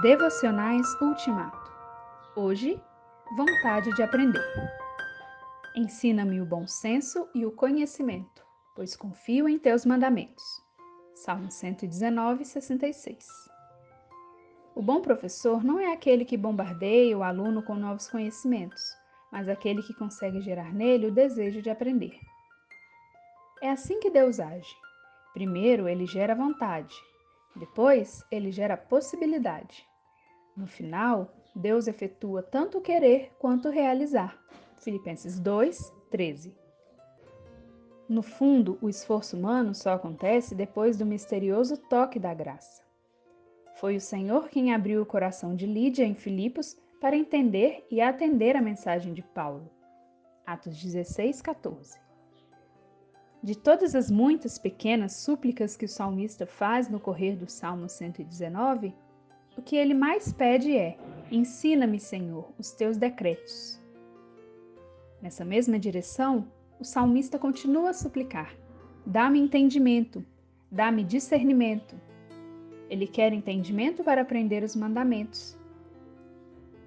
Devocionais Ultimato. Hoje, vontade de aprender. Ensina-me o bom senso e o conhecimento, pois confio em teus mandamentos. Salmo 119, 66. O bom professor não é aquele que bombardeia o aluno com novos conhecimentos, mas aquele que consegue gerar nele o desejo de aprender. É assim que Deus age. Primeiro, ele gera vontade, depois, ele gera possibilidade. No final, Deus efetua tanto querer quanto realizar. Filipenses 2, 13. No fundo, o esforço humano só acontece depois do misterioso toque da graça. Foi o Senhor quem abriu o coração de Lídia em Filipos para entender e atender a mensagem de Paulo. Atos 16, 14. De todas as muitas pequenas súplicas que o salmista faz no correr do Salmo 119, o que ele mais pede é: Ensina-me, Senhor, os teus decretos. Nessa mesma direção, o salmista continua a suplicar: Dá-me entendimento, dá-me discernimento. Ele quer entendimento para aprender os mandamentos.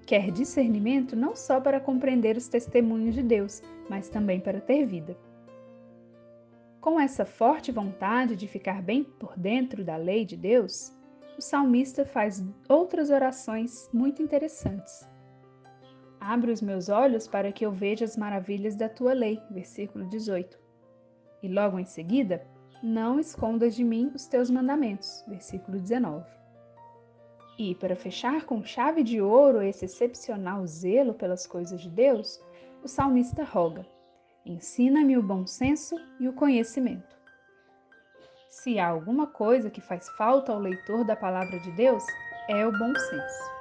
Quer discernimento não só para compreender os testemunhos de Deus, mas também para ter vida. Com essa forte vontade de ficar bem por dentro da lei de Deus, o salmista faz outras orações muito interessantes. Abre os meus olhos para que eu veja as maravilhas da tua lei, versículo 18. E logo em seguida, não escondas de mim os teus mandamentos, versículo 19. E para fechar com chave de ouro esse excepcional zelo pelas coisas de Deus, o salmista roga: Ensina-me o bom senso e o conhecimento. Se há alguma coisa que faz falta ao leitor da palavra de Deus, é o bom senso.